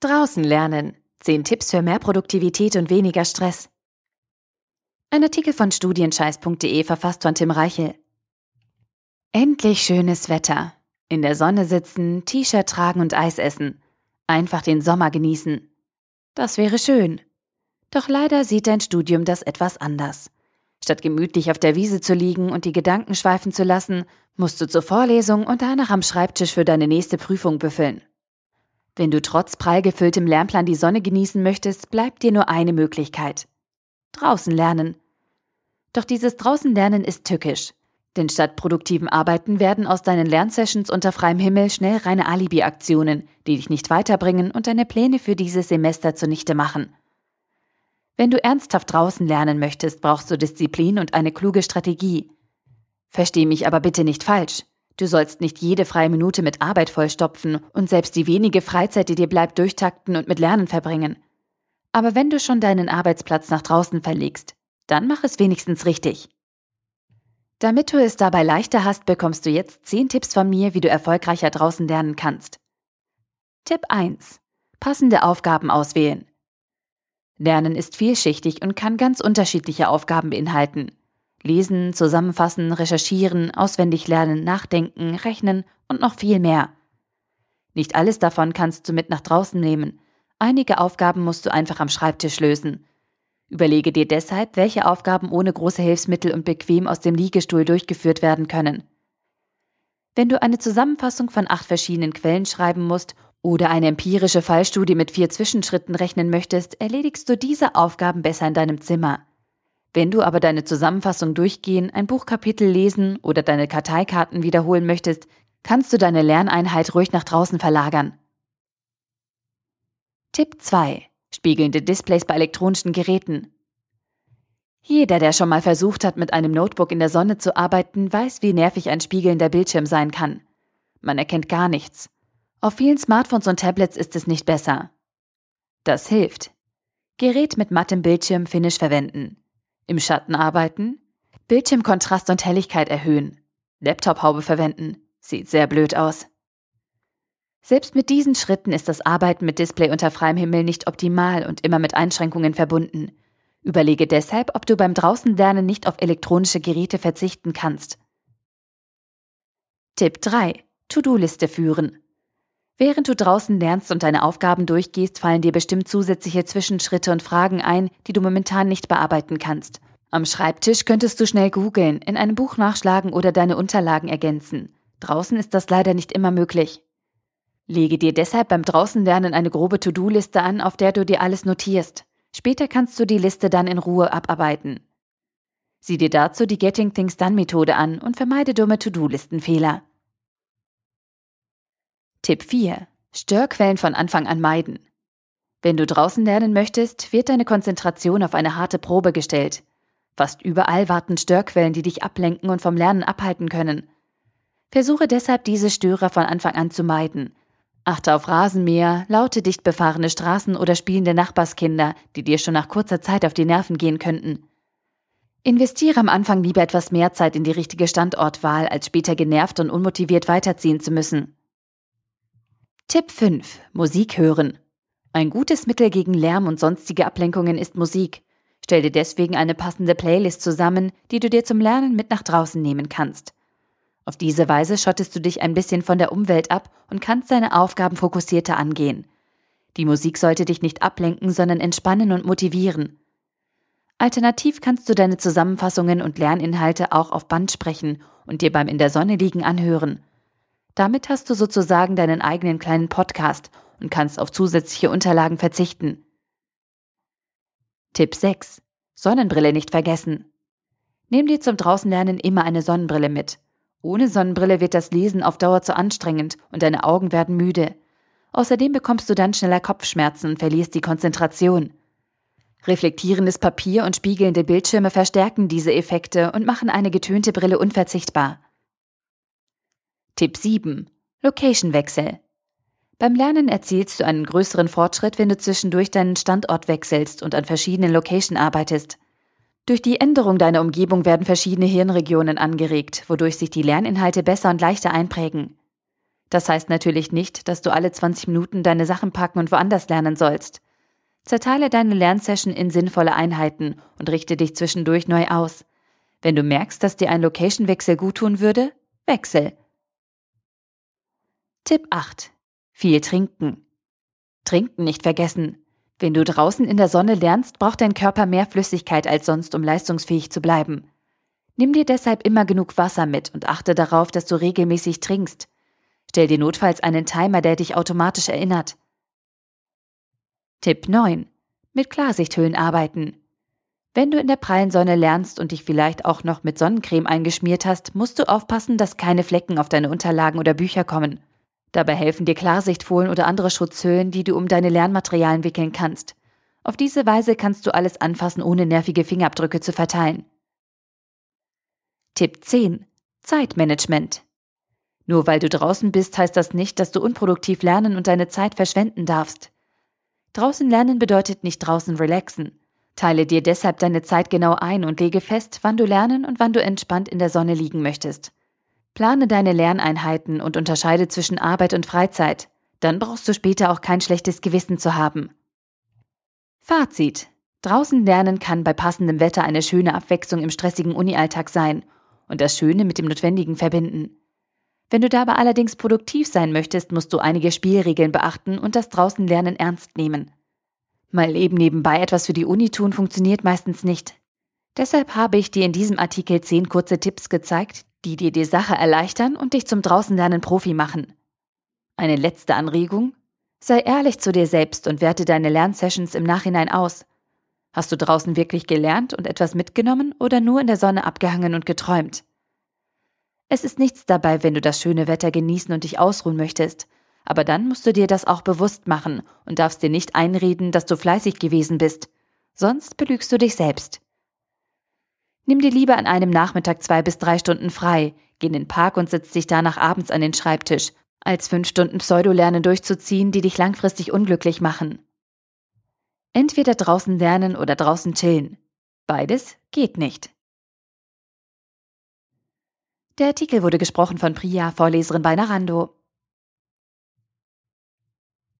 Draußen lernen. 10 Tipps für mehr Produktivität und weniger Stress. Ein Artikel von studienscheiß.de verfasst von Tim Reichel. Endlich schönes Wetter. In der Sonne sitzen, T-Shirt tragen und Eis essen. Einfach den Sommer genießen. Das wäre schön. Doch leider sieht dein Studium das etwas anders. Statt gemütlich auf der Wiese zu liegen und die Gedanken schweifen zu lassen, musst du zur Vorlesung und danach am Schreibtisch für deine nächste Prüfung büffeln. Wenn du trotz prall gefülltem Lernplan die Sonne genießen möchtest, bleibt dir nur eine Möglichkeit. Draußen lernen. Doch dieses draußen lernen ist tückisch. Denn statt produktiven Arbeiten werden aus deinen Lernsessions unter freiem Himmel schnell reine Alibi-Aktionen, die dich nicht weiterbringen und deine Pläne für dieses Semester zunichte machen. Wenn du ernsthaft draußen lernen möchtest, brauchst du Disziplin und eine kluge Strategie. Versteh mich aber bitte nicht falsch. Du sollst nicht jede freie Minute mit Arbeit vollstopfen und selbst die wenige Freizeit, die dir bleibt, durchtakten und mit Lernen verbringen. Aber wenn du schon deinen Arbeitsplatz nach draußen verlegst, dann mach es wenigstens richtig. Damit du es dabei leichter hast, bekommst du jetzt 10 Tipps von mir, wie du erfolgreicher draußen lernen kannst. Tipp 1. Passende Aufgaben auswählen. Lernen ist vielschichtig und kann ganz unterschiedliche Aufgaben beinhalten. Lesen, zusammenfassen, recherchieren, auswendig lernen, nachdenken, rechnen und noch viel mehr. Nicht alles davon kannst du mit nach draußen nehmen. Einige Aufgaben musst du einfach am Schreibtisch lösen. Überlege dir deshalb, welche Aufgaben ohne große Hilfsmittel und bequem aus dem Liegestuhl durchgeführt werden können. Wenn du eine Zusammenfassung von acht verschiedenen Quellen schreiben musst oder eine empirische Fallstudie mit vier Zwischenschritten rechnen möchtest, erledigst du diese Aufgaben besser in deinem Zimmer. Wenn du aber deine Zusammenfassung durchgehen, ein Buchkapitel lesen oder deine Karteikarten wiederholen möchtest, kannst du deine Lerneinheit ruhig nach draußen verlagern. Tipp 2. Spiegelnde Displays bei elektronischen Geräten. Jeder, der schon mal versucht hat, mit einem Notebook in der Sonne zu arbeiten, weiß, wie nervig ein spiegelnder Bildschirm sein kann. Man erkennt gar nichts. Auf vielen Smartphones und Tablets ist es nicht besser. Das hilft. Gerät mit mattem Bildschirm-Finish verwenden. Im Schatten arbeiten. Bildschirmkontrast und Helligkeit erhöhen. Laptop-Haube verwenden. Sieht sehr blöd aus. Selbst mit diesen Schritten ist das Arbeiten mit Display unter freiem Himmel nicht optimal und immer mit Einschränkungen verbunden. Überlege deshalb, ob du beim Draußenlernen nicht auf elektronische Geräte verzichten kannst. Tipp 3. To-Do-Liste führen. Während du draußen lernst und deine Aufgaben durchgehst, fallen dir bestimmt zusätzliche Zwischenschritte und Fragen ein, die du momentan nicht bearbeiten kannst. Am Schreibtisch könntest du schnell googeln, in einem Buch nachschlagen oder deine Unterlagen ergänzen. Draußen ist das leider nicht immer möglich. Lege dir deshalb beim Draußenlernen eine grobe To-Do-Liste an, auf der du dir alles notierst. Später kannst du die Liste dann in Ruhe abarbeiten. Sieh dir dazu die Getting Things Done Methode an und vermeide dumme To-Do-Listenfehler. Tipp 4. Störquellen von Anfang an meiden. Wenn du draußen lernen möchtest, wird deine Konzentration auf eine harte Probe gestellt. Fast überall warten Störquellen, die dich ablenken und vom Lernen abhalten können. Versuche deshalb, diese Störer von Anfang an zu meiden. Achte auf Rasenmäher, laute, dicht befahrene Straßen oder spielende Nachbarskinder, die dir schon nach kurzer Zeit auf die Nerven gehen könnten. Investiere am Anfang lieber etwas mehr Zeit in die richtige Standortwahl, als später genervt und unmotiviert weiterziehen zu müssen. Tipp 5. Musik hören. Ein gutes Mittel gegen Lärm und sonstige Ablenkungen ist Musik. Stell dir deswegen eine passende Playlist zusammen, die du dir zum Lernen mit nach draußen nehmen kannst. Auf diese Weise schottest du dich ein bisschen von der Umwelt ab und kannst deine Aufgaben fokussierter angehen. Die Musik sollte dich nicht ablenken, sondern entspannen und motivieren. Alternativ kannst du deine Zusammenfassungen und Lerninhalte auch auf Band sprechen und dir beim in der Sonne liegen anhören. Damit hast du sozusagen deinen eigenen kleinen Podcast und kannst auf zusätzliche Unterlagen verzichten. Tipp 6. Sonnenbrille nicht vergessen. Nimm dir zum Draußenlernen immer eine Sonnenbrille mit. Ohne Sonnenbrille wird das Lesen auf Dauer zu anstrengend und deine Augen werden müde. Außerdem bekommst du dann schneller Kopfschmerzen und verlierst die Konzentration. Reflektierendes Papier und spiegelnde Bildschirme verstärken diese Effekte und machen eine getönte Brille unverzichtbar. Tipp 7. Location-Wechsel. Beim Lernen erzielst du einen größeren Fortschritt, wenn du zwischendurch deinen Standort wechselst und an verschiedenen Locations arbeitest. Durch die Änderung deiner Umgebung werden verschiedene Hirnregionen angeregt, wodurch sich die Lerninhalte besser und leichter einprägen. Das heißt natürlich nicht, dass du alle 20 Minuten deine Sachen packen und woanders lernen sollst. Zerteile deine Lernsession in sinnvolle Einheiten und richte dich zwischendurch neu aus. Wenn du merkst, dass dir ein Location-Wechsel guttun würde, wechsel. Tipp 8. Viel trinken. Trinken nicht vergessen. Wenn du draußen in der Sonne lernst, braucht dein Körper mehr Flüssigkeit als sonst, um leistungsfähig zu bleiben. Nimm dir deshalb immer genug Wasser mit und achte darauf, dass du regelmäßig trinkst. Stell dir notfalls einen Timer, der dich automatisch erinnert. Tipp 9. Mit Klarsichthüllen arbeiten. Wenn du in der prallen Sonne lernst und dich vielleicht auch noch mit Sonnencreme eingeschmiert hast, musst du aufpassen, dass keine Flecken auf deine Unterlagen oder Bücher kommen. Dabei helfen dir Klarsichtfolien oder andere Schutzhüllen, die du um deine Lernmaterialien wickeln kannst. Auf diese Weise kannst du alles anfassen, ohne nervige Fingerabdrücke zu verteilen. Tipp 10. Zeitmanagement. Nur weil du draußen bist, heißt das nicht, dass du unproduktiv lernen und deine Zeit verschwenden darfst. Draußen lernen bedeutet nicht draußen relaxen. Teile dir deshalb deine Zeit genau ein und lege fest, wann du lernen und wann du entspannt in der Sonne liegen möchtest. Plane deine Lerneinheiten und unterscheide zwischen Arbeit und Freizeit. Dann brauchst du später auch kein schlechtes Gewissen zu haben. Fazit. Draußen lernen kann bei passendem Wetter eine schöne Abwechslung im stressigen Unialltag sein und das Schöne mit dem Notwendigen verbinden. Wenn du dabei allerdings produktiv sein möchtest, musst du einige Spielregeln beachten und das Draußenlernen ernst nehmen. Mal eben nebenbei etwas für die Uni tun funktioniert meistens nicht. Deshalb habe ich dir in diesem Artikel zehn kurze Tipps gezeigt, die dir die Sache erleichtern und dich zum Draußenlernen Profi machen. Eine letzte Anregung? Sei ehrlich zu dir selbst und werte deine Lernsessions im Nachhinein aus. Hast du draußen wirklich gelernt und etwas mitgenommen oder nur in der Sonne abgehangen und geträumt? Es ist nichts dabei, wenn du das schöne Wetter genießen und dich ausruhen möchtest, aber dann musst du dir das auch bewusst machen und darfst dir nicht einreden, dass du fleißig gewesen bist, sonst belügst du dich selbst. Nimm dir lieber an einem Nachmittag zwei bis drei Stunden frei, geh in den Park und setz dich danach abends an den Schreibtisch, als fünf Stunden Pseudolernen durchzuziehen, die dich langfristig unglücklich machen. Entweder draußen lernen oder draußen chillen. Beides geht nicht. Der Artikel wurde gesprochen von Priya, Vorleserin bei Narando.